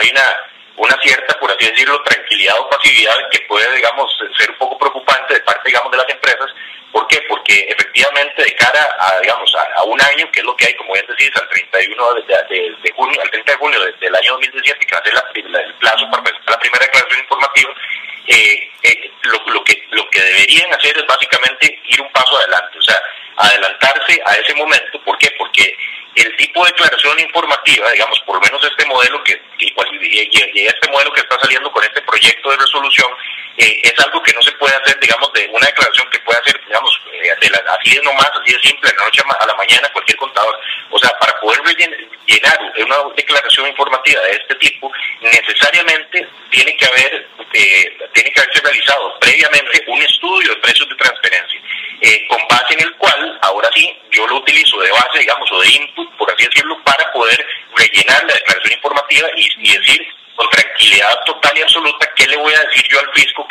hay una, una cierta, por así decirlo, tranquilidad o pasividad que puede, digamos, ser un poco preocupante de parte, digamos, de las empresas. ¿Por qué? Porque efectivamente de cara a, digamos, a, un año, que es lo que hay, como bien decís, al 31 de, de, junio, al 30 de junio del año 2017, que va a ser el plazo para la primera declaración informativa, eh, eh, lo, lo, que, lo que deberían hacer es básicamente ir un paso adelantarse a ese momento. ¿Por qué? Porque el tipo de declaración informativa, digamos, por lo menos este modelo que y, este modelo que está saliendo con este proyecto de resolución, eh, es algo que no se puede hacer, digamos, de una declaración que puede hacer, digamos, eh, así de nomás, así de simple, de la noche a la mañana cualquier contador. O sea, para poder llenar una declaración informativa de este tipo, necesariamente tiene que haber, eh, tiene que haberse realizado previamente un estudio de precios de transferencia, con base en el cual, ahora sí, yo lo utilizo de base, digamos, o de input, por así decirlo, para poder rellenar la declaración informativa y, decir con tranquilidad total y absoluta qué le voy a decir yo al fisco